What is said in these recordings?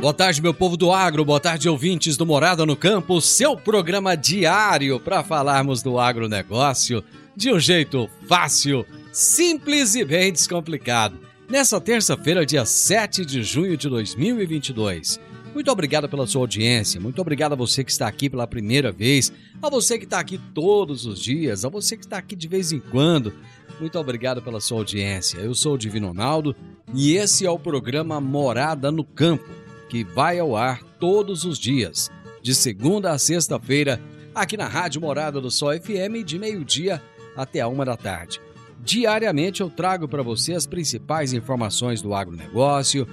Boa tarde, meu povo do agro, boa tarde, ouvintes do Morada no Campo, seu programa diário para falarmos do agronegócio de um jeito fácil, simples e bem descomplicado. Nessa terça-feira, dia 7 de junho de 2022. Muito obrigado pela sua audiência, muito obrigado a você que está aqui pela primeira vez, a você que está aqui todos os dias, a você que está aqui de vez em quando. Muito obrigado pela sua audiência. Eu sou o Divino Ronaldo e esse é o programa Morada no Campo que vai ao ar todos os dias, de segunda a sexta-feira, aqui na Rádio Morada do Sol FM, de meio-dia até a uma da tarde. Diariamente eu trago para você as principais informações do agronegócio,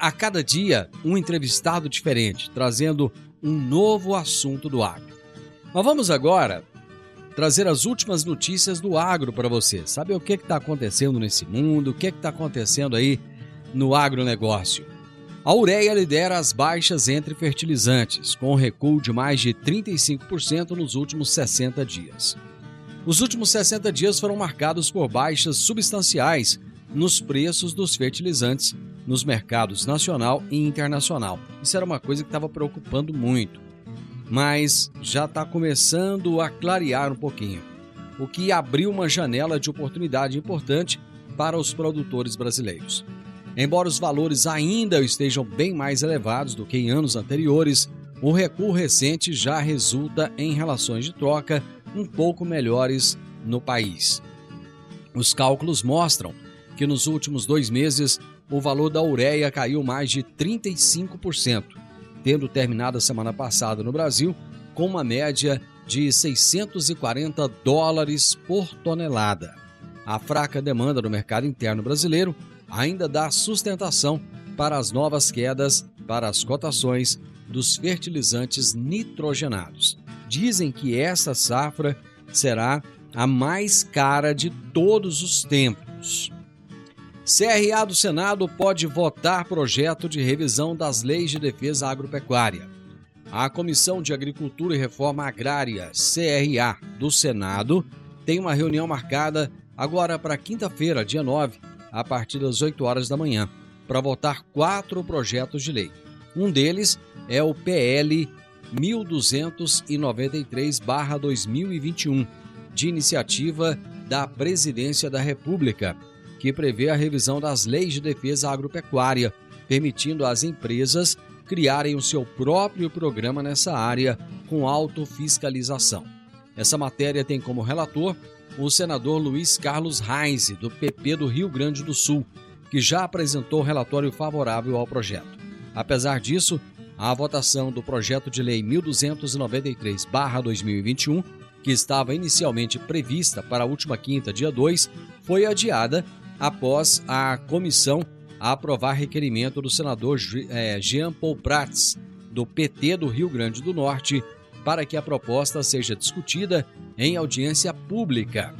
a cada dia um entrevistado diferente, trazendo um novo assunto do agro. Mas vamos agora trazer as últimas notícias do agro para você. Saber o que está acontecendo nesse mundo, o que está acontecendo aí no agronegócio. A ureia lidera as baixas entre fertilizantes, com um recuo de mais de 35% nos últimos 60 dias. Os últimos 60 dias foram marcados por baixas substanciais nos preços dos fertilizantes nos mercados nacional e internacional. Isso era uma coisa que estava preocupando muito, mas já está começando a clarear um pouquinho, o que abriu uma janela de oportunidade importante para os produtores brasileiros. Embora os valores ainda estejam bem mais elevados do que em anos anteriores, o recuo recente já resulta em relações de troca um pouco melhores no país. Os cálculos mostram que nos últimos dois meses o valor da ureia caiu mais de 35%, tendo terminado a semana passada no Brasil com uma média de 640 dólares por tonelada. A fraca demanda no mercado interno brasileiro ainda dá sustentação para as novas quedas para as cotações dos fertilizantes nitrogenados. Dizem que essa safra será a mais cara de todos os tempos. CRA do Senado pode votar projeto de revisão das leis de defesa agropecuária. A Comissão de Agricultura e Reforma Agrária, CRA, do Senado, tem uma reunião marcada agora para quinta-feira, dia 9, a partir das 8 horas da manhã, para votar quatro projetos de lei. Um deles é o PL 1293-2021, de iniciativa da Presidência da República, que prevê a revisão das leis de defesa agropecuária, permitindo às empresas criarem o seu próprio programa nessa área com autofiscalização. Essa matéria tem como relator o senador Luiz Carlos Reis, do PP do Rio Grande do Sul, que já apresentou relatório favorável ao projeto. Apesar disso, a votação do projeto de lei 1293-2021, que estava inicialmente prevista para a última quinta, dia 2, foi adiada após a comissão aprovar requerimento do senador eh, Jean Paul Prats, do PT do Rio Grande do Norte, para que a proposta seja discutida em audiência pública,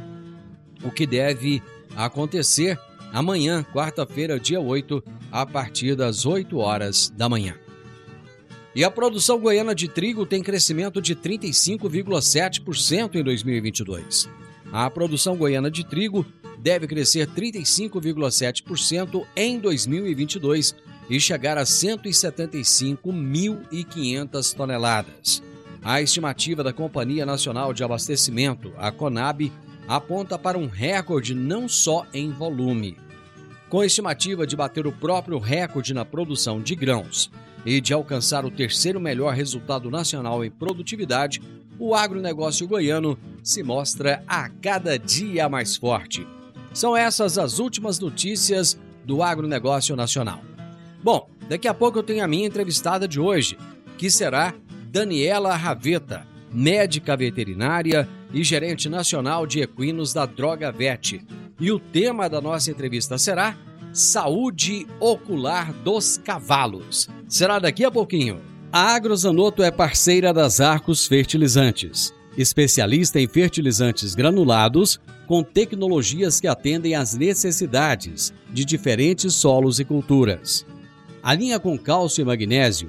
o que deve acontecer amanhã, quarta-feira, dia 8, a partir das 8 horas da manhã. E a produção goiana de trigo tem crescimento de 35,7% em 2022. A produção goiana de trigo deve crescer 35,7% em 2022 e chegar a 175.500 toneladas. A estimativa da Companhia Nacional de Abastecimento, a CONAB, aponta para um recorde não só em volume. Com a estimativa de bater o próprio recorde na produção de grãos e de alcançar o terceiro melhor resultado nacional em produtividade, o agronegócio goiano se mostra a cada dia mais forte. São essas as últimas notícias do agronegócio nacional. Bom, daqui a pouco eu tenho a minha entrevistada de hoje, que será Daniela Raveta, médica veterinária e gerente nacional de equinos da Droga Vet. E o tema da nossa entrevista será Saúde Ocular dos Cavalos. Será daqui a pouquinho. A Agrozanoto é parceira das Arcos Fertilizantes, especialista em fertilizantes granulados com tecnologias que atendem às necessidades de diferentes solos e culturas. A linha com cálcio e magnésio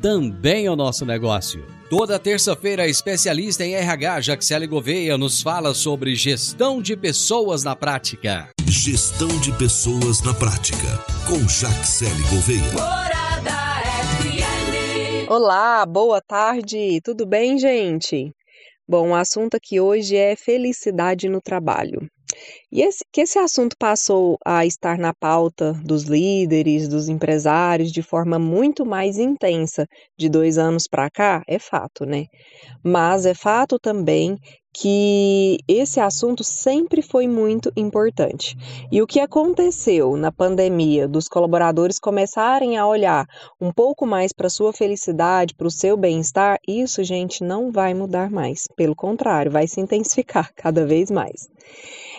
também é o nosso negócio. Toda terça-feira, a especialista em RH, Jaxele Gouveia, nos fala sobre gestão de pessoas na prática. Gestão de pessoas na prática, com Jaxele Gouveia. Olá, boa tarde, tudo bem, gente? Bom, o assunto aqui hoje é felicidade no trabalho. E esse, que esse assunto passou a estar na pauta dos líderes, dos empresários, de forma muito mais intensa de dois anos para cá, é fato, né? Mas é fato também que esse assunto sempre foi muito importante. E o que aconteceu na pandemia dos colaboradores começarem a olhar um pouco mais para sua felicidade, para o seu bem-estar, isso, gente, não vai mudar mais. Pelo contrário, vai se intensificar cada vez mais.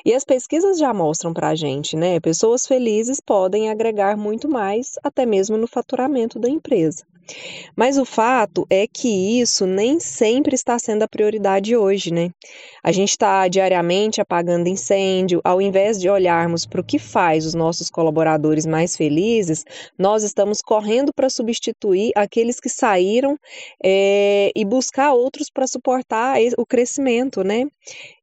E as pesquisas já mostram para a gente, né? Pessoas felizes podem agregar muito mais, até mesmo no faturamento da empresa. Mas o fato é que isso nem sempre está sendo a prioridade hoje, né? A gente está diariamente apagando incêndio, ao invés de olharmos para o que faz os nossos colaboradores mais felizes, nós estamos correndo para substituir aqueles que saíram é, e buscar outros para suportar o crescimento, né?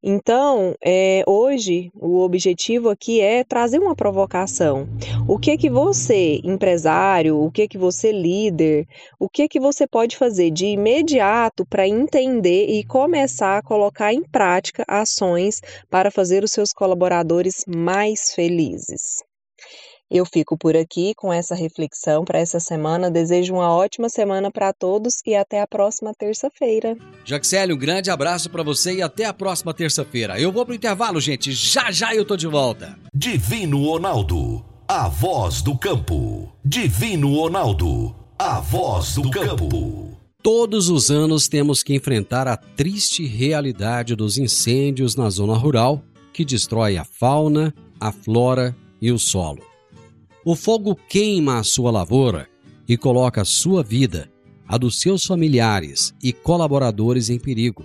Então, é, hoje, o objetivo aqui é trazer uma provocação. O que que você, empresário, o que que você, líder, o que que você pode fazer de imediato para entender e começar a colocar em prática ações para fazer os seus colaboradores mais felizes? Eu fico por aqui com essa reflexão para essa semana. Desejo uma ótima semana para todos e até a próxima terça-feira. Jaxele, um grande abraço para você e até a próxima terça-feira. Eu vou pro intervalo, gente. Já já eu tô de volta. Divino Ronaldo, a voz do campo. Divino Ronaldo, a voz do campo. Todos os anos temos que enfrentar a triste realidade dos incêndios na zona rural que destrói a fauna, a flora e o solo. O fogo queima a sua lavoura e coloca a sua vida, a dos seus familiares e colaboradores em perigo.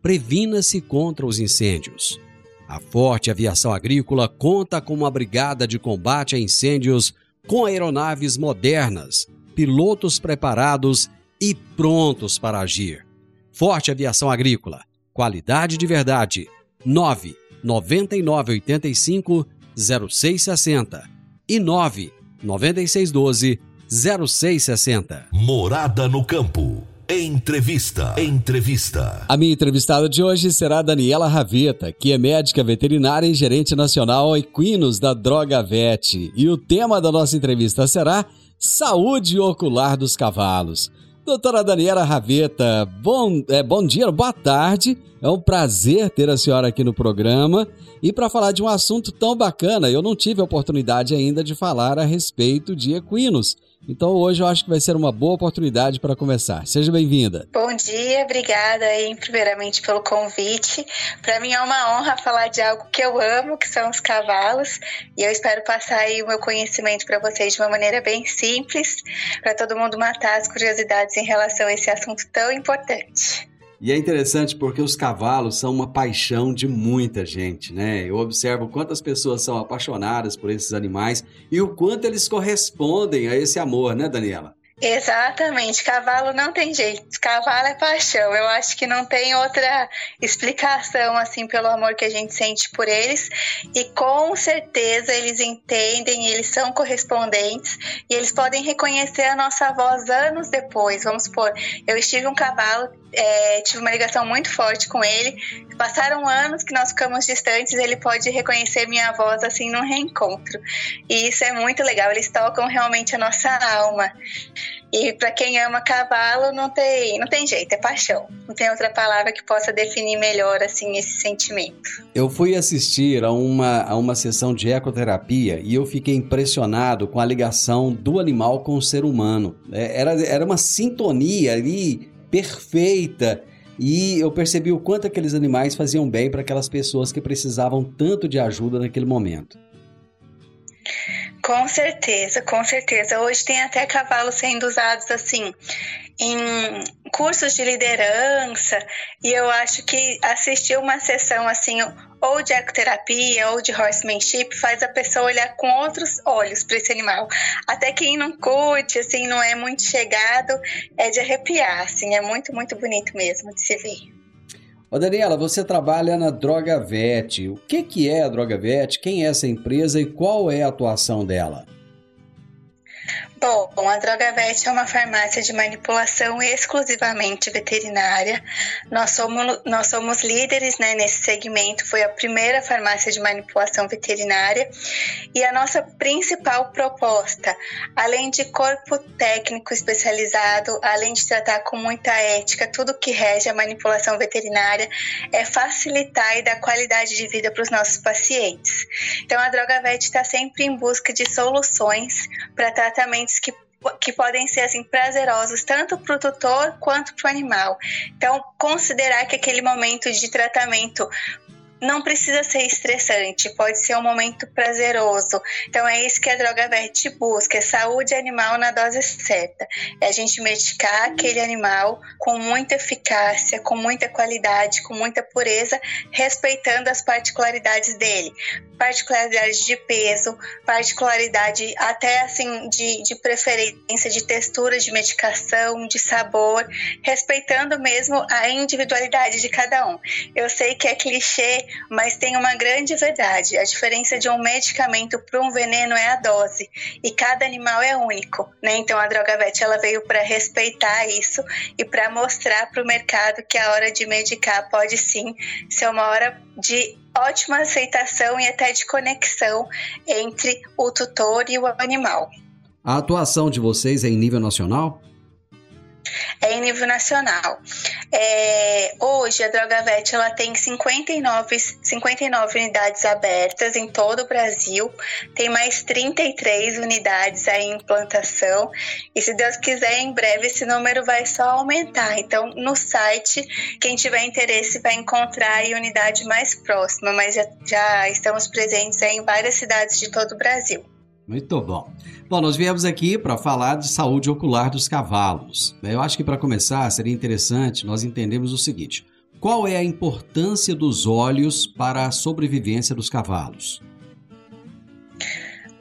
Previna-se contra os incêndios. A Forte Aviação Agrícola conta com uma brigada de combate a incêndios com aeronaves modernas, pilotos preparados e prontos para agir. Forte Aviação Agrícola, qualidade de verdade. 9 9985 0660 e 9 9612 0660. Morada no campo. Entrevista. Entrevista. A minha entrevistada de hoje será Daniela Raveta, que é médica veterinária e gerente nacional equinos da Droga Vet. E o tema da nossa entrevista será Saúde Ocular dos Cavalos. Doutora Daniela Raveta, bom, é, bom dia, boa tarde. É um prazer ter a senhora aqui no programa. E para falar de um assunto tão bacana, eu não tive a oportunidade ainda de falar a respeito de equinos. Então hoje eu acho que vai ser uma boa oportunidade para começar. Seja bem-vinda. Bom dia, obrigada aí primeiramente pelo convite. Para mim é uma honra falar de algo que eu amo, que são os cavalos, e eu espero passar aí o meu conhecimento para vocês de uma maneira bem simples, para todo mundo matar as curiosidades em relação a esse assunto tão importante. E é interessante porque os cavalos são uma paixão de muita gente, né? Eu observo quantas pessoas são apaixonadas por esses animais e o quanto eles correspondem a esse amor, né, Daniela? Exatamente, cavalo não tem jeito, cavalo é paixão. Eu acho que não tem outra explicação assim pelo amor que a gente sente por eles e com certeza eles entendem, eles são correspondentes e eles podem reconhecer a nossa voz anos depois. Vamos supor, eu estive um cavalo, é, tive uma ligação muito forte com ele. Passaram anos que nós ficamos distantes, ele pode reconhecer minha voz assim num reencontro. E isso é muito legal, eles tocam realmente a nossa alma. E para quem ama cavalo, não tem, não tem jeito, é paixão. Não tem outra palavra que possa definir melhor assim esse sentimento. Eu fui assistir a uma, a uma sessão de ecoterapia e eu fiquei impressionado com a ligação do animal com o ser humano. É, era, era uma sintonia ali perfeita. E eu percebi o quanto aqueles animais faziam bem para aquelas pessoas que precisavam tanto de ajuda naquele momento. Com certeza, com certeza. Hoje tem até cavalos sendo usados assim em cursos de liderança e eu acho que assistir uma sessão assim ou de ecoterapia ou de horsemanship faz a pessoa olhar com outros olhos para esse animal. Até quem não curte, assim, não é muito chegado, é de arrepiar, assim, é muito, muito bonito mesmo de se ver. Ô Daniela, você trabalha na Droga Vet. O que, que é a Droga Vet? Quem é essa empresa e qual é a atuação dela? Bom, a Drogavet é uma farmácia de manipulação exclusivamente veterinária. Nós somos, nós somos líderes né, nesse segmento, foi a primeira farmácia de manipulação veterinária. E a nossa principal proposta, além de corpo técnico especializado, além de tratar com muita ética tudo que rege a manipulação veterinária, é facilitar e dar qualidade de vida para os nossos pacientes. Então, a Drogavet está sempre em busca de soluções para tratamentos que que podem ser assim prazerosos tanto para o tutor quanto para o animal. Então, considerar que aquele momento de tratamento não precisa ser estressante, pode ser um momento prazeroso. Então é isso que a droga verde busca, é saúde animal na dose certa. É a gente medicar aquele animal com muita eficácia, com muita qualidade, com muita pureza, respeitando as particularidades dele. Particularidade de peso, particularidade até assim de, de preferência de textura de medicação, de sabor, respeitando mesmo a individualidade de cada um. Eu sei que é clichê, mas tem uma grande verdade. A diferença de um medicamento para um veneno é a dose, e cada animal é único, né? Então a droga vet ela veio para respeitar isso e para mostrar para o mercado que a hora de medicar pode sim ser uma hora de ótima aceitação e até de conexão entre o tutor e o animal. A atuação de vocês é em nível nacional? É em nível nacional. É, hoje a DrogaVet ela tem 59, 59 unidades abertas em todo o Brasil, tem mais 33 unidades aí em implantação e se Deus quiser em breve esse número vai só aumentar. Então no site quem tiver interesse vai encontrar a unidade mais próxima, mas já, já estamos presentes em várias cidades de todo o Brasil. Muito bom. Bom, nós viemos aqui para falar de saúde ocular dos cavalos. Eu acho que para começar seria interessante nós entendermos o seguinte: qual é a importância dos olhos para a sobrevivência dos cavalos?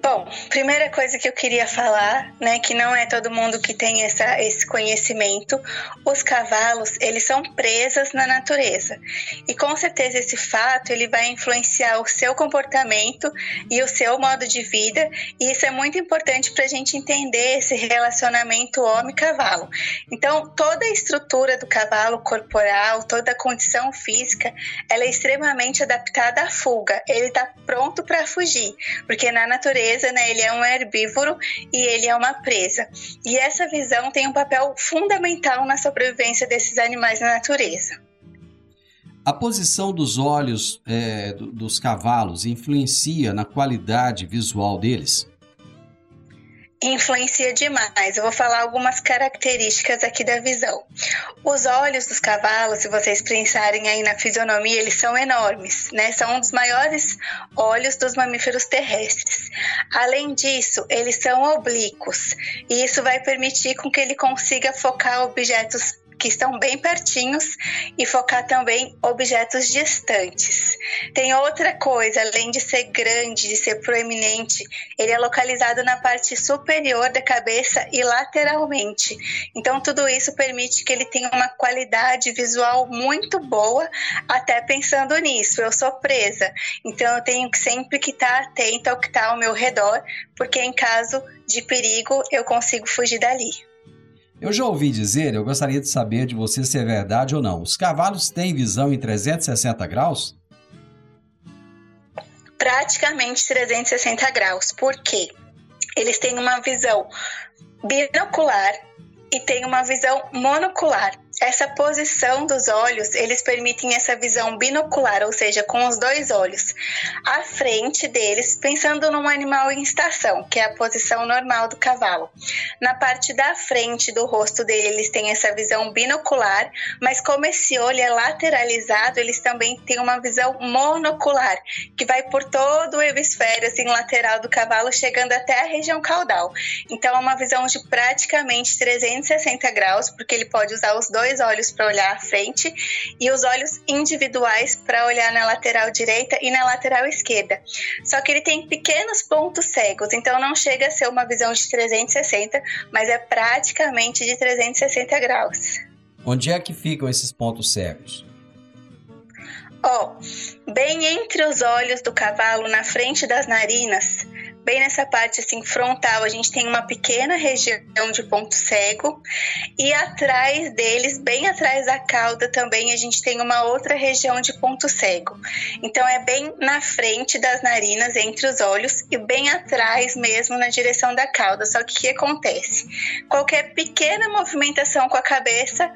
Bom, primeira coisa que eu queria falar, né, que não é todo mundo que tem essa, esse conhecimento, os cavalos, eles são presas na natureza. E com certeza esse fato, ele vai influenciar o seu comportamento e o seu modo de vida, e isso é muito importante para a gente entender esse relacionamento homem-cavalo. Então, toda a estrutura do cavalo corporal, toda a condição física, ela é extremamente adaptada à fuga. Ele está pronto para fugir, porque na natureza natureza, né, ele é um herbívoro e ele é uma presa. E essa visão tem um papel fundamental na sobrevivência desses animais na natureza. A posição dos olhos é, dos cavalos influencia na qualidade visual deles? Influencia demais. Eu vou falar algumas características aqui da visão. Os olhos dos cavalos, se vocês pensarem aí na fisionomia, eles são enormes, né? São um dos maiores olhos dos mamíferos terrestres. Além disso, eles são oblíquos e isso vai permitir com que ele consiga focar objetos que estão bem pertinhos e focar também objetos distantes. Tem outra coisa, além de ser grande, de ser proeminente, ele é localizado na parte superior da cabeça e lateralmente. Então tudo isso permite que ele tenha uma qualidade visual muito boa, até pensando nisso. Eu sou presa, então eu tenho que sempre que estar tá atento ao que está ao meu redor, porque em caso de perigo eu consigo fugir dali. Eu já ouvi dizer, eu gostaria de saber de você se é verdade ou não. Os cavalos têm visão em 360 graus? Praticamente 360 graus. Por quê? Eles têm uma visão binocular e têm uma visão monocular. Essa posição dos olhos, eles permitem essa visão binocular, ou seja, com os dois olhos à frente deles, pensando num animal em estação, que é a posição normal do cavalo. Na parte da frente do rosto dele, eles têm essa visão binocular, mas como esse olho é lateralizado, eles também têm uma visão monocular, que vai por todo o hemisfério assim lateral do cavalo, chegando até a região caudal. Então é uma visão de praticamente 360 graus, porque ele pode usar os dois dois olhos para olhar à frente e os olhos individuais para olhar na lateral direita e na lateral esquerda. Só que ele tem pequenos pontos cegos, então não chega a ser uma visão de 360, mas é praticamente de 360 graus. Onde é que ficam esses pontos cegos? Ó, oh, bem entre os olhos do cavalo, na frente das narinas, bem nessa parte assim frontal, a gente tem uma pequena região de ponto cego e atrás deles, bem atrás da cauda também, a gente tem uma outra região de ponto cego. Então é bem na frente das narinas, entre os olhos e bem atrás mesmo na direção da cauda. Só que o que acontece? Qualquer pequena movimentação com a cabeça,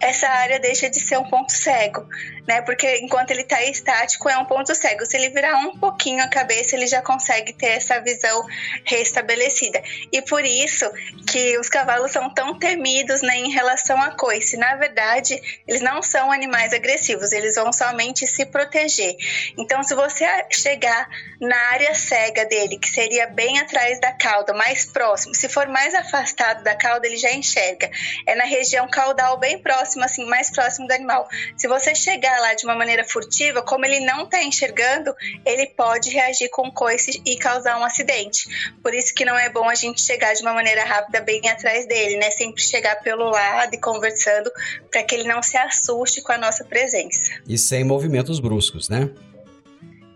essa área deixa de ser um ponto cego, né? Porque enquanto ele está estático é um ponto cego. Se ele virar um pouquinho a cabeça, ele já consegue ter essa visão visão restabelecida. E por isso que os cavalos são tão temidos né, em relação à coice. Na verdade, eles não são animais agressivos, eles vão somente se proteger. Então, se você chegar na área cega dele, que seria bem atrás da cauda, mais próximo, se for mais afastado da cauda, ele já enxerga. É na região caudal, bem próximo, assim, mais próximo do animal. Se você chegar lá de uma maneira furtiva, como ele não está enxergando, ele pode reagir com coice e causar um acidente acidente. Por isso que não é bom a gente chegar de uma maneira rápida bem atrás dele, né? Sempre chegar pelo lado e conversando para que ele não se assuste com a nossa presença. E sem movimentos bruscos, né?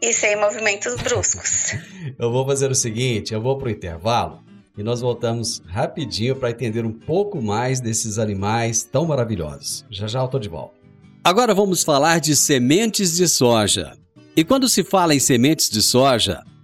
E sem movimentos bruscos. eu vou fazer o seguinte, eu vou pro intervalo e nós voltamos rapidinho para entender um pouco mais desses animais tão maravilhosos. Já já eu tô de volta. Agora vamos falar de sementes de soja. E quando se fala em sementes de soja,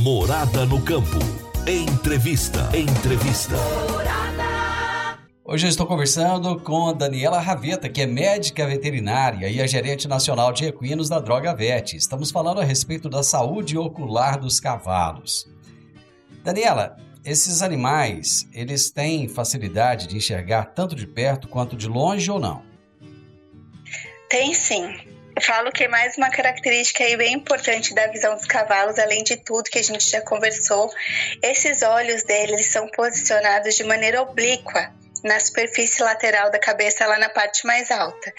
Morada no campo. Entrevista. Entrevista. Hoje eu estou conversando com Daniela Raveta, que é médica veterinária e é gerente nacional de equinos da Droga Vet. Estamos falando a respeito da saúde ocular dos cavalos. Daniela, esses animais, eles têm facilidade de enxergar tanto de perto quanto de longe ou não? Tem sim. Falo que é mais uma característica aí bem importante da visão dos cavalos, além de tudo que a gente já conversou, esses olhos deles são posicionados de maneira oblíqua na superfície lateral da cabeça, lá na parte mais alta.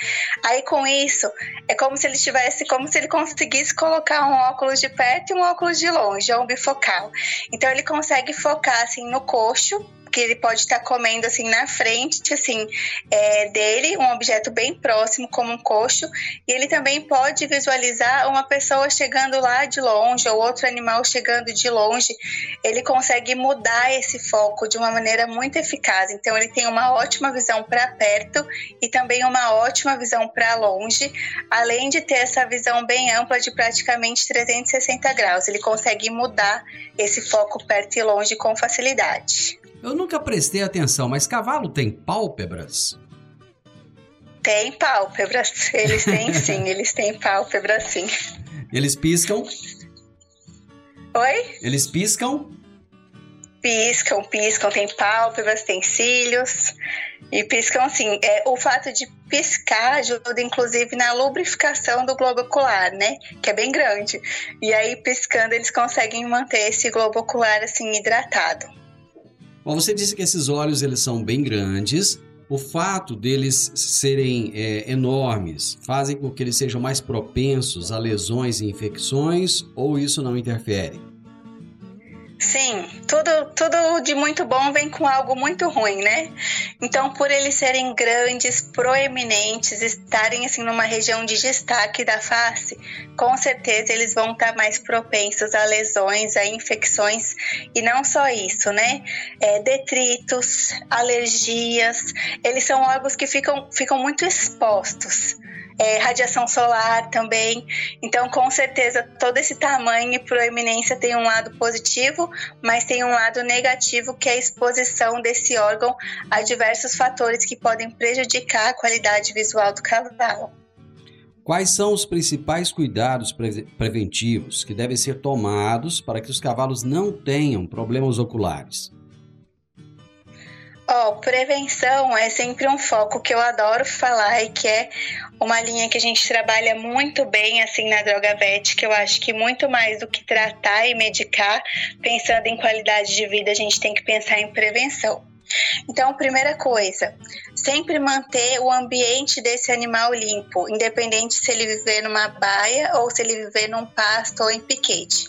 Aí com isso, é como se ele tivesse, como se ele conseguisse colocar um óculos de perto e um óculos de longe, ou um bifocal. Então ele consegue focar assim no coxo que ele pode estar comendo assim na frente, assim, é, dele, um objeto bem próximo, como um coxo, e ele também pode visualizar uma pessoa chegando lá de longe ou outro animal chegando de longe. Ele consegue mudar esse foco de uma maneira muito eficaz. Então ele tem uma ótima visão para perto e também uma ótima visão para longe, além de ter essa visão bem ampla de praticamente 360 graus. Ele consegue mudar esse foco perto e longe com facilidade. Eu nunca prestei atenção, mas cavalo tem pálpebras? Tem pálpebras. Eles têm sim, eles têm pálpebras sim. Eles piscam? Oi? Eles piscam? Piscam, piscam, tem pálpebras, tem cílios. E piscam assim. É, o fato de piscar ajuda, inclusive, na lubrificação do globo ocular, né? Que é bem grande. E aí, piscando, eles conseguem manter esse globo ocular assim hidratado. Bom, você disse que esses olhos eles são bem grandes. O fato deles serem é, enormes fazem com que eles sejam mais propensos a lesões e infecções ou isso não interfere? Sim, tudo, tudo de muito bom vem com algo muito ruim, né? Então, por eles serem grandes, proeminentes, estarem assim numa região de destaque da face, com certeza eles vão estar mais propensos a lesões, a infecções e não só isso, né? É, detritos, alergias, eles são órgãos que ficam, ficam muito expostos é, radiação solar também. Então, com certeza, todo esse tamanho e proeminência tem um lado positivo, mas tem um lado negativo, que é a exposição desse órgão a diversos fatores que podem prejudicar a qualidade visual do cavalo. Quais são os principais cuidados pre preventivos que devem ser tomados para que os cavalos não tenham problemas oculares? Ó, oh, prevenção é sempre um foco que eu adoro falar e que é uma linha que a gente trabalha muito bem assim na Droga Vet, que eu acho que muito mais do que tratar e medicar, pensando em qualidade de vida, a gente tem que pensar em prevenção. Então, primeira coisa, sempre manter o ambiente desse animal limpo, independente se ele viver numa baia ou se ele viver num pasto ou em piquete.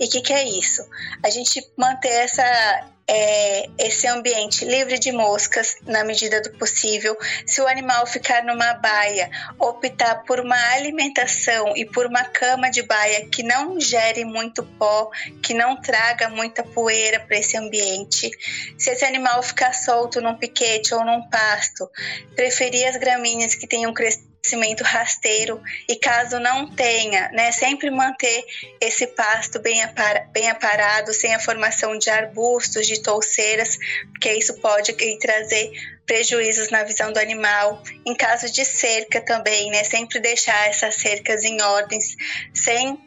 E o que, que é isso? A gente manter essa é, esse ambiente livre de moscas na medida do possível. Se o animal ficar numa baia, optar por uma alimentação e por uma cama de baia que não gere muito pó, que não traga muita poeira para esse ambiente. Se esse animal ficar solto num piquete ou num pasto, preferir as gramíneas que tenham crescido crescimento rasteiro e caso não tenha, né, sempre manter esse pasto bem, apar, bem aparado, sem a formação de arbustos, de touceiras, porque isso pode trazer prejuízos na visão do animal. Em caso de cerca também, né, sempre deixar essas cercas em ordens, sem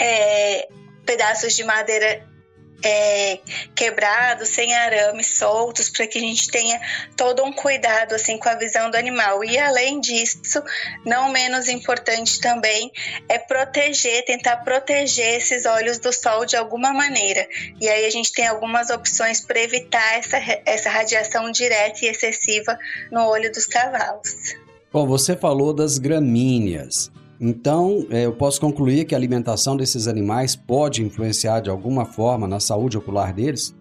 é, pedaços de madeira é, quebrados, sem arames soltos, para que a gente tenha todo um cuidado assim com a visão do animal. E além disso, não menos importante também é proteger, tentar proteger esses olhos do sol de alguma maneira. E aí a gente tem algumas opções para evitar essa, essa radiação direta e excessiva no olho dos cavalos. Bom, você falou das gramíneas. Então, é, eu posso concluir que a alimentação desses animais pode influenciar de alguma forma na saúde ocular deles?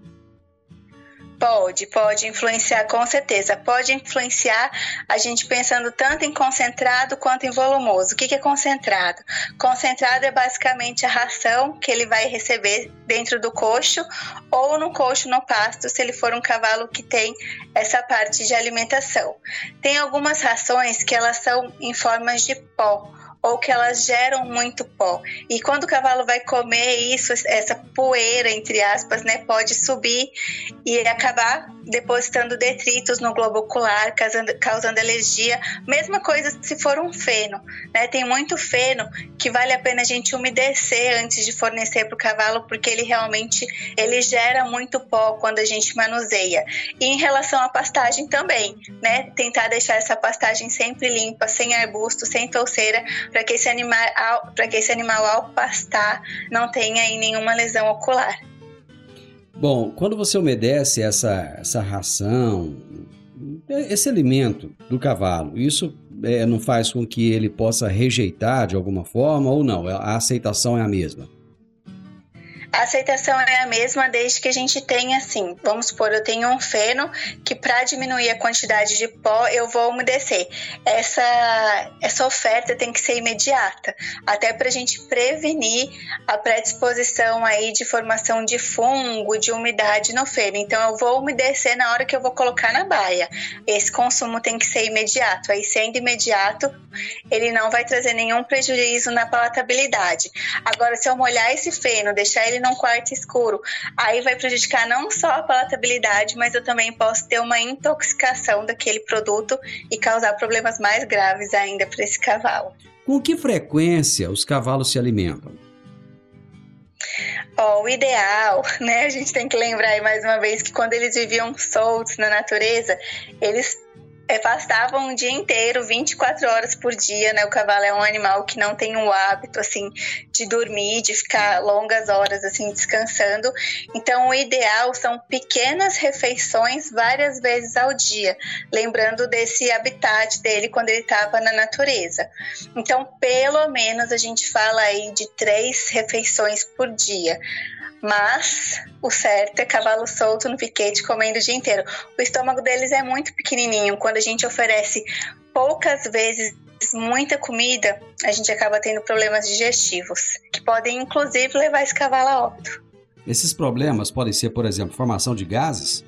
Pode, pode influenciar com certeza. Pode influenciar a gente pensando tanto em concentrado quanto em volumoso. O que é concentrado? Concentrado é basicamente a ração que ele vai receber dentro do coxo ou no coxo no pasto, se ele for um cavalo que tem essa parte de alimentação. Tem algumas rações que elas são em formas de pó ou que elas geram muito pó. E quando o cavalo vai comer isso, essa poeira, entre aspas, né, pode subir e acabar depositando detritos no globo ocular, causando, causando alergia. Mesma coisa se for um feno, né? Tem muito feno que vale a pena a gente umedecer antes de fornecer para o cavalo, porque ele realmente ele gera muito pó quando a gente manuseia. E em relação à pastagem também, né? Tentar deixar essa pastagem sempre limpa, sem arbusto, sem touceira, para que esse animal, para que esse animal ao pastar não tenha aí nenhuma lesão ocular. Bom, quando você umedece essa, essa ração, esse alimento do cavalo, isso é, não faz com que ele possa rejeitar de alguma forma ou não? A aceitação é a mesma? A aceitação é a mesma desde que a gente tenha, assim, vamos supor, eu tenho um feno que para diminuir a quantidade de pó eu vou umedecer. Essa, essa oferta tem que ser imediata, até para a gente prevenir a predisposição aí de formação de fungo, de umidade no feno. Então eu vou umedecer na hora que eu vou colocar na baia. Esse consumo tem que ser imediato. Aí sendo imediato, ele não vai trazer nenhum prejuízo na palatabilidade. Agora, se eu molhar esse feno, deixar ele num quarto escuro. Aí vai prejudicar não só a palatabilidade, mas eu também posso ter uma intoxicação daquele produto e causar problemas mais graves ainda para esse cavalo. Com que frequência os cavalos se alimentam? Oh, o ideal, né? A gente tem que lembrar aí mais uma vez que quando eles viviam soltos na natureza, eles é, pastavam o dia inteiro, 24 horas por dia, né? O cavalo é um animal que não tem o hábito, assim, de dormir, de ficar longas horas, assim, descansando. Então, o ideal são pequenas refeições várias vezes ao dia, lembrando desse habitat dele quando ele estava na natureza. Então, pelo menos a gente fala aí de três refeições por dia. Mas o certo é cavalo solto no piquete comendo o dia inteiro. O estômago deles é muito pequenininho. Quando a gente oferece poucas vezes muita comida, a gente acaba tendo problemas digestivos, que podem inclusive levar esse cavalo a óbito. Esses problemas podem ser, por exemplo, formação de gases?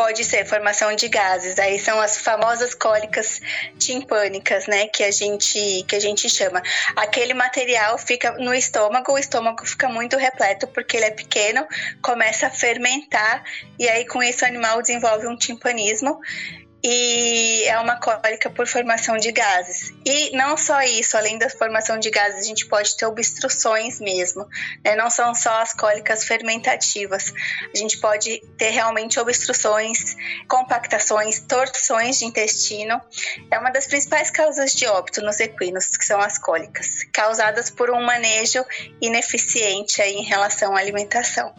Pode ser formação de gases, aí são as famosas cólicas timpânicas, né, que a gente que a gente chama. Aquele material fica no estômago, o estômago fica muito repleto porque ele é pequeno, começa a fermentar e aí com isso o animal desenvolve um timpanismo e é uma cólica por formação de gases. E não só isso, além da formação de gases, a gente pode ter obstruções mesmo, né? Não são só as cólicas fermentativas. A gente pode ter realmente obstruções, compactações, torções de intestino. É uma das principais causas de óbito nos equinos, que são as cólicas, causadas por um manejo ineficiente aí em relação à alimentação.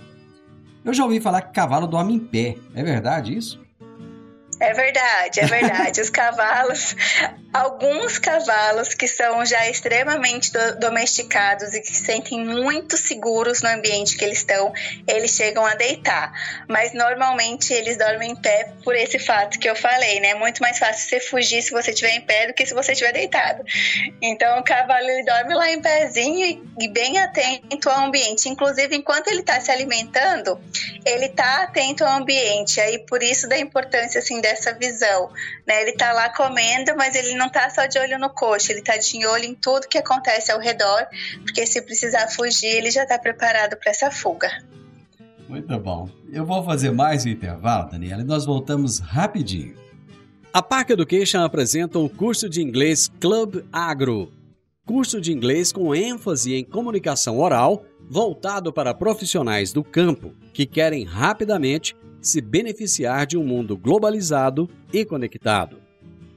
Eu já ouvi falar que cavalo dorme em pé. É verdade isso? É verdade, é verdade. Os cavalos, alguns cavalos que são já extremamente do, domesticados e que se sentem muito seguros no ambiente que eles estão, eles chegam a deitar. Mas normalmente eles dormem em pé por esse fato que eu falei, né? É muito mais fácil você fugir se você estiver em pé do que se você estiver deitado. Então o cavalo ele dorme lá em pezinho e, bem atento ao ambiente. Inclusive, enquanto ele está se alimentando, ele está atento ao ambiente. Aí por isso da importância assim dessa visão, né? Ele está lá comendo, mas ele não está só de olho no coxo, ele está de olho em tudo que acontece ao redor, porque se precisar fugir, ele já está preparado para essa fuga. Muito bom. Eu vou fazer mais um intervalo, Daniela, e nós voltamos rapidinho. A Park Education apresenta o curso de inglês Club Agro. Curso de inglês com ênfase em comunicação oral, voltado para profissionais do campo que querem rapidamente se beneficiar de um mundo globalizado e conectado.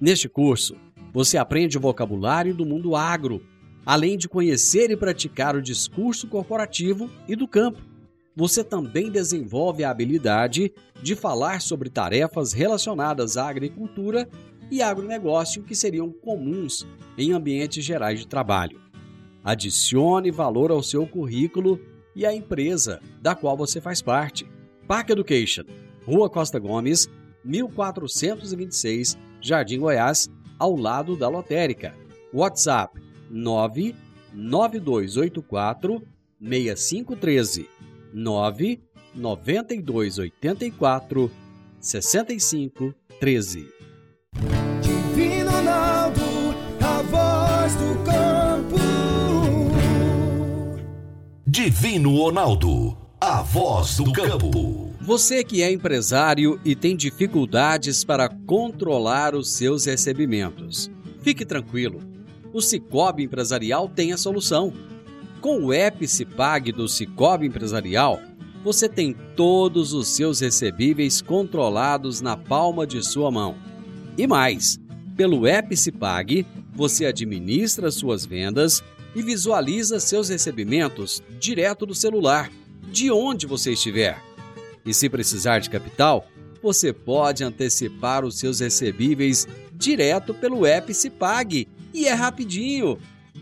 Neste curso, você aprende o vocabulário do mundo agro, além de conhecer e praticar o discurso corporativo e do campo. Você também desenvolve a habilidade de falar sobre tarefas relacionadas à agricultura e agronegócio que seriam comuns em ambientes gerais de trabalho. Adicione valor ao seu currículo e à empresa da qual você faz parte. Park Education, Rua Costa Gomes, 1426, Jardim Goiás, ao lado da lotérica. WhatsApp 99284 6513 99284 6513 Divino Ronaldo, a voz do campo. Divino Ronaldo, a voz do campo. Você que é empresário e tem dificuldades para controlar os seus recebimentos, fique tranquilo. O Cicobi Empresarial tem a solução. Com o app Cipag do Cicobi Empresarial, você tem todos os seus recebíveis controlados na palma de sua mão. E mais, pelo app Cipag, você administra suas vendas e visualiza seus recebimentos direto do celular, de onde você estiver. E se precisar de capital, você pode antecipar os seus recebíveis direto pelo app e é rapidinho.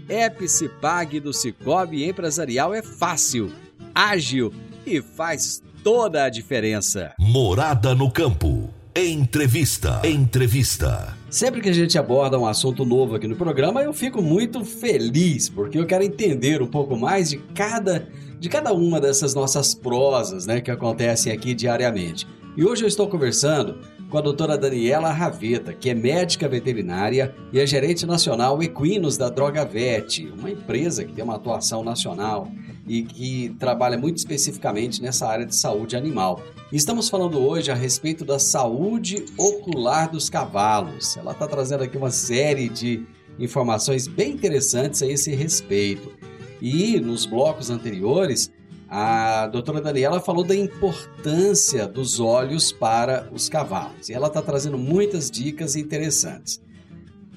App do Cicobi Empresarial é fácil, ágil e faz toda a diferença. Morada no campo. Entrevista. Entrevista. Sempre que a gente aborda um assunto novo aqui no programa, eu fico muito feliz, porque eu quero entender um pouco mais de cada, de cada uma dessas nossas prosas né, que acontecem aqui diariamente. E hoje eu estou conversando com a doutora Daniela Raveta, que é médica veterinária e é gerente nacional Equinos da Droga Vet, uma empresa que tem uma atuação nacional e que trabalha muito especificamente nessa área de saúde animal. Estamos falando hoje a respeito da saúde ocular dos cavalos. Ela está trazendo aqui uma série de informações bem interessantes a esse respeito. E nos blocos anteriores, a doutora Daniela falou da importância dos olhos para os cavalos. E ela está trazendo muitas dicas interessantes.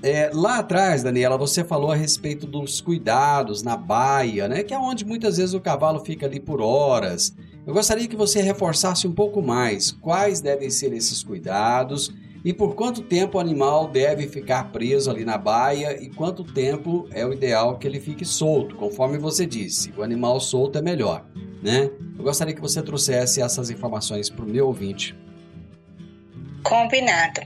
É, lá atrás, Daniela, você falou a respeito dos cuidados na baia, né? Que é onde muitas vezes o cavalo fica ali por horas. Eu gostaria que você reforçasse um pouco mais quais devem ser esses cuidados e por quanto tempo o animal deve ficar preso ali na baia e quanto tempo é o ideal que ele fique solto, conforme você disse. O animal solto é melhor, né? Eu gostaria que você trouxesse essas informações para o meu ouvinte. Combinado.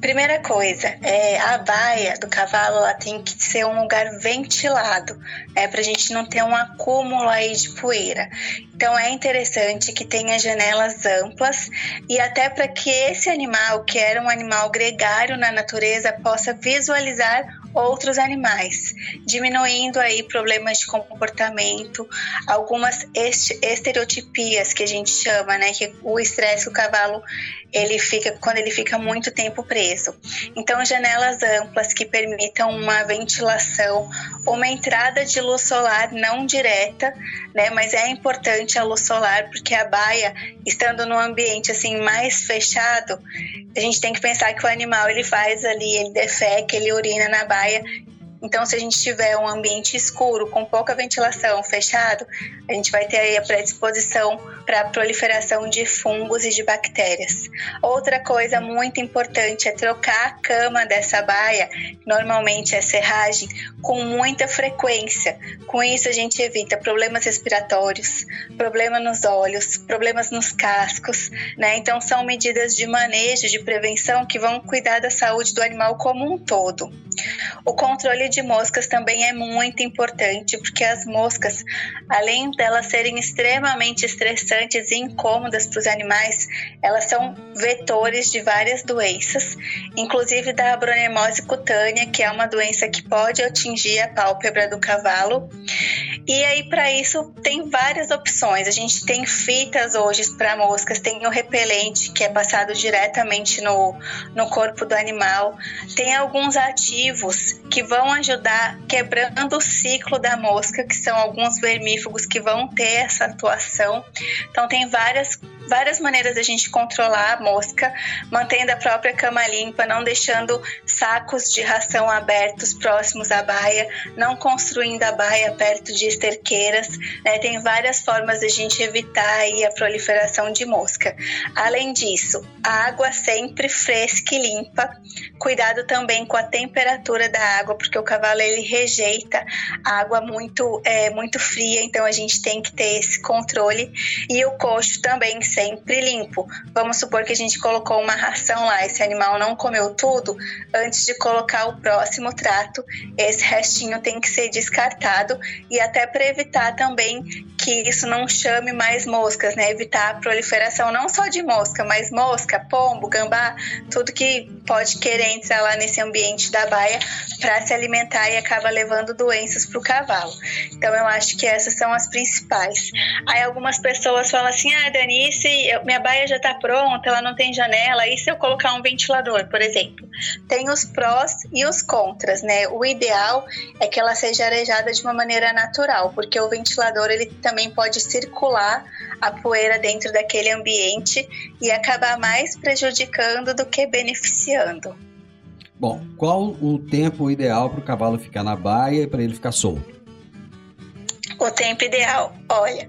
Primeira coisa, é, a baia do cavalo ela tem que ser um lugar ventilado, né, para a gente não ter um acúmulo aí de poeira. Então é interessante que tenha janelas amplas e até para que esse animal, que era um animal gregário na natureza, possa visualizar outros animais, diminuindo aí problemas de comportamento, algumas estereotipias que a gente chama, né, que o estresse o cavalo ele fica quando ele fica muito tempo preso. Então janelas amplas que permitam uma ventilação, uma entrada de luz solar não direta, né, mas é importante a luz solar porque a baia estando num ambiente assim mais fechado, a gente tem que pensar que o animal ele faz ali, ele defeca, ele urina na baia praia então, se a gente tiver um ambiente escuro, com pouca ventilação, fechado, a gente vai ter aí a predisposição para a proliferação de fungos e de bactérias. Outra coisa muito importante é trocar a cama dessa baia, normalmente é serragem, com muita frequência. Com isso, a gente evita problemas respiratórios, problemas nos olhos, problemas nos cascos, né? Então, são medidas de manejo, de prevenção que vão cuidar da saúde do animal como um todo. O controle de moscas também é muito importante, porque as moscas, além delas serem extremamente estressantes e incômodas para os animais, elas são vetores de várias doenças, inclusive da abronemose cutânea, que é uma doença que pode atingir a pálpebra do cavalo. E aí, para isso, tem várias opções. A gente tem fitas hoje para moscas, tem o repelente, que é passado diretamente no, no corpo do animal, tem alguns ativos que vão ajudar quebrando o ciclo da mosca, que são alguns vermífugos que vão ter essa atuação. Então, tem várias várias maneiras da gente controlar a mosca, mantendo a própria cama limpa, não deixando sacos de ração abertos próximos à baia, não construindo a baia perto de esterqueiras. Né? Tem várias formas da gente evitar a proliferação de mosca. Além disso, água sempre fresca e limpa. Cuidado também com a temperatura da água, porque o cavalo ele rejeita água muito, é, muito fria, então a gente tem que ter esse controle. E o coxo também sempre limpo. Vamos supor que a gente colocou uma ração lá, esse animal não comeu tudo, antes de colocar o próximo trato, esse restinho tem que ser descartado e até para evitar também que isso não chame mais moscas, né? Evitar a proliferação não só de mosca, mas mosca, pombo, gambá, tudo que pode querer entrar lá nesse ambiente da baia para se alimentar e acaba levando doenças para o cavalo. Então eu acho que essas são as principais. Aí algumas pessoas falam assim: ah, Danice, minha baia já está pronta, ela não tem janela, e se eu colocar um ventilador, por exemplo? Tem os prós e os contras, né? O ideal é que ela seja arejada de uma maneira natural, porque o ventilador ele também pode circular a poeira dentro daquele ambiente e acabar mais prejudicando do que beneficiando. Bom, qual o tempo ideal para o cavalo ficar na baia e para ele ficar solto? O tempo ideal, olha,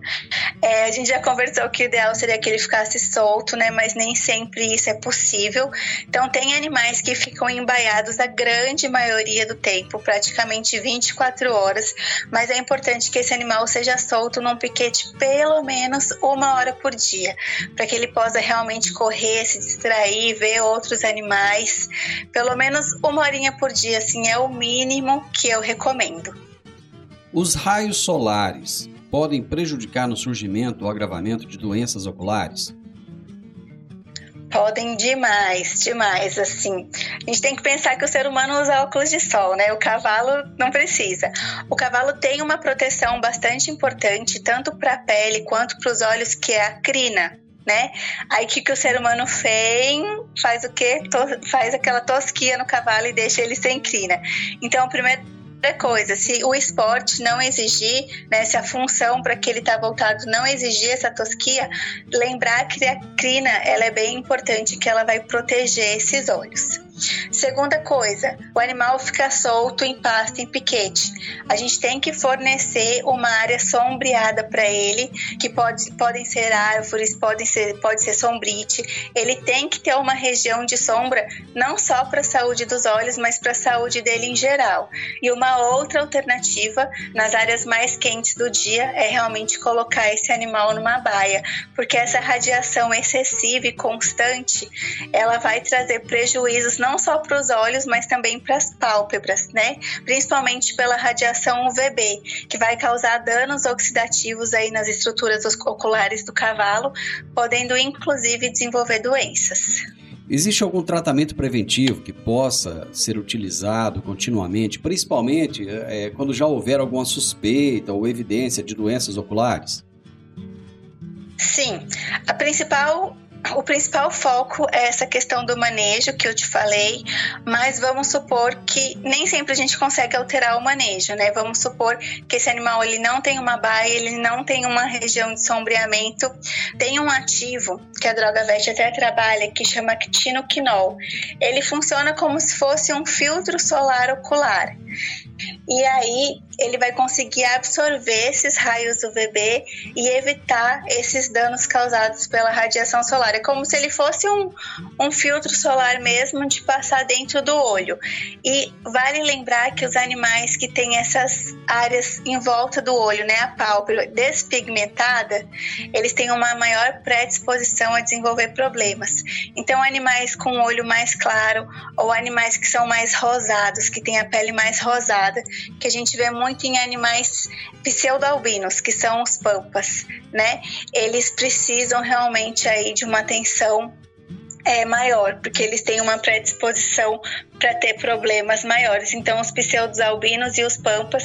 é, a gente já conversou que o ideal seria que ele ficasse solto, né? Mas nem sempre isso é possível. Então, tem animais que ficam embaiados a grande maioria do tempo, praticamente 24 horas. Mas é importante que esse animal seja solto num piquete pelo menos uma hora por dia, para que ele possa realmente correr, se distrair, ver outros animais. Pelo menos uma horinha por dia, assim, é o mínimo que eu recomendo. Os raios solares podem prejudicar no surgimento ou agravamento de doenças oculares? Podem demais, demais, assim. A gente tem que pensar que o ser humano usa óculos de sol, né? O cavalo não precisa. O cavalo tem uma proteção bastante importante, tanto para a pele quanto para os olhos, que é a crina, né? Aí o que, que o ser humano fez? Faz o quê? Faz aquela tosquia no cavalo e deixa ele sem crina. Então, o primeiro Outra coisa, se o esporte não exigir, né, se a função para que ele está voltado não exigir essa tosquia, lembrar que a crina ela é bem importante, que ela vai proteger esses olhos. Segunda coisa, o animal fica solto em pasto, em piquete. A gente tem que fornecer uma área sombreada para ele, que pode, podem ser árvores, podem ser, pode ser sombrite. Ele tem que ter uma região de sombra, não só para a saúde dos olhos, mas para a saúde dele em geral. E uma outra alternativa, nas áreas mais quentes do dia, é realmente colocar esse animal numa baia, porque essa radiação excessiva e constante, ela vai trazer prejuízos não só para os olhos, mas também para as pálpebras, né? Principalmente pela radiação UVB, que vai causar danos oxidativos aí nas estruturas oculares do cavalo, podendo inclusive desenvolver doenças. Existe algum tratamento preventivo que possa ser utilizado continuamente, principalmente é, quando já houver alguma suspeita ou evidência de doenças oculares? Sim, a principal o principal foco é essa questão do manejo que eu te falei, mas vamos supor que nem sempre a gente consegue alterar o manejo, né? Vamos supor que esse animal ele não tem uma baia, ele não tem uma região de sombreamento, tem um ativo que a droga vet até trabalha que chama quinol. Ele funciona como se fosse um filtro solar ocular. E aí ele vai conseguir absorver esses raios UVB e evitar esses danos causados pela radiação solar. É como se ele fosse um, um filtro solar mesmo de passar dentro do olho. E vale lembrar que os animais que têm essas áreas em volta do olho, né, a pálpebra despigmentada, eles têm uma maior predisposição a desenvolver problemas. Então, animais com olho mais claro ou animais que são mais rosados, que têm a pele mais rosada, que a gente vê muito em animais pseudo-albinos, que são os pampas, né? Eles precisam realmente aí de uma atenção é maior, porque eles têm uma predisposição para ter problemas maiores. Então, os pseudos albinos e os pampas,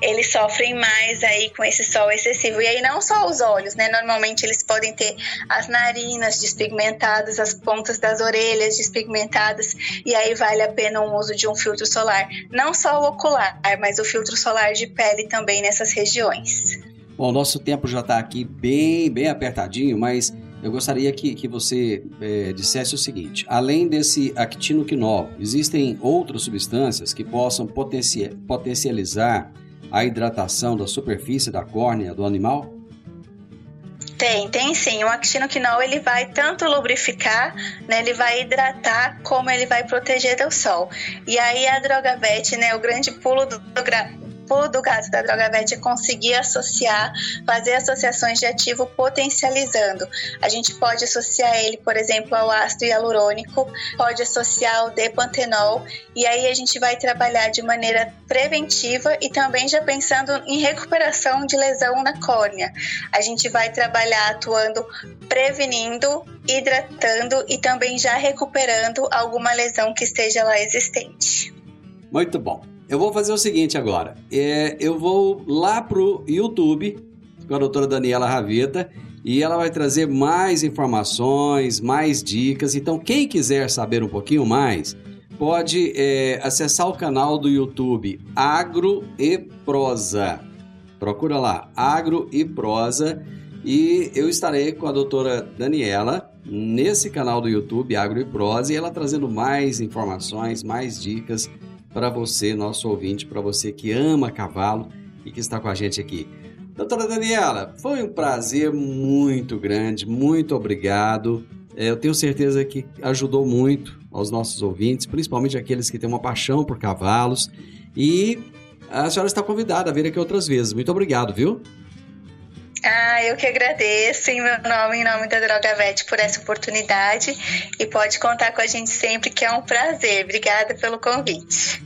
eles sofrem mais aí com esse sol excessivo. E aí não só os olhos, né? Normalmente eles podem ter as narinas despigmentadas, as pontas das orelhas despigmentadas, e aí vale a pena o uso de um filtro solar, não só o ocular, mas o filtro solar de pele também nessas regiões. Bom, nosso tempo já está aqui bem, bem apertadinho, mas eu gostaria que, que você é, dissesse o seguinte: além desse actinoquinol, existem outras substâncias que possam potencializar a hidratação da superfície da córnea do animal? Tem, tem sim. O actinoquinol ele vai tanto lubrificar, né, ele vai hidratar, como ele vai proteger do sol. E aí a droga VET, né, o grande pulo do, do gato da Droga Vet é conseguir associar, fazer associações de ativo potencializando. A gente pode associar ele, por exemplo, ao ácido hialurônico, pode associar ao depantenol, e aí a gente vai trabalhar de maneira preventiva e também já pensando em recuperação de lesão na córnea. A gente vai trabalhar atuando prevenindo, hidratando e também já recuperando alguma lesão que esteja lá existente. Muito bom. Eu vou fazer o seguinte agora. É, eu vou lá pro YouTube com a doutora Daniela Raveta e ela vai trazer mais informações, mais dicas. Então, quem quiser saber um pouquinho mais, pode é, acessar o canal do YouTube Agro e Prosa. Procura lá, Agro e Prosa. E eu estarei com a doutora Daniela nesse canal do YouTube Agro e Prosa e ela trazendo mais informações, mais dicas para você, nosso ouvinte, para você que ama cavalo e que está com a gente aqui. Doutora Daniela, foi um prazer muito grande, muito obrigado. É, eu tenho certeza que ajudou muito aos nossos ouvintes, principalmente aqueles que têm uma paixão por cavalos. E a senhora está convidada a vir aqui outras vezes. Muito obrigado, viu? Ah, eu que agradeço em meu nome, em nome da Droga Vet, por essa oportunidade e pode contar com a gente sempre, que é um prazer. Obrigada pelo convite.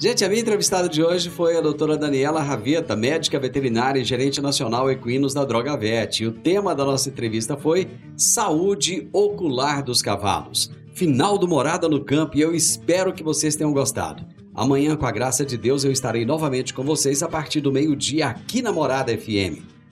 Gente, a minha entrevistada de hoje foi a doutora Daniela Raveta, médica veterinária e gerente nacional equinos da Droga Vet. E o tema da nossa entrevista foi Saúde Ocular dos Cavalos. Final do Morada no Campo e eu espero que vocês tenham gostado. Amanhã, com a graça de Deus, eu estarei novamente com vocês a partir do meio-dia aqui na Morada FM.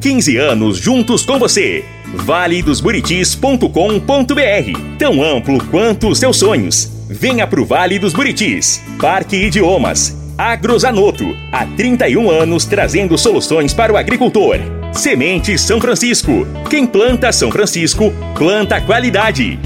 15 anos juntos com você. valedosburitis.com.br Tão amplo quanto os seus sonhos. Venha pro Vale dos Buritis. Parque Idiomas. Agrozanoto. Há 31 anos trazendo soluções para o agricultor. Semente São Francisco. Quem planta São Francisco, planta qualidade.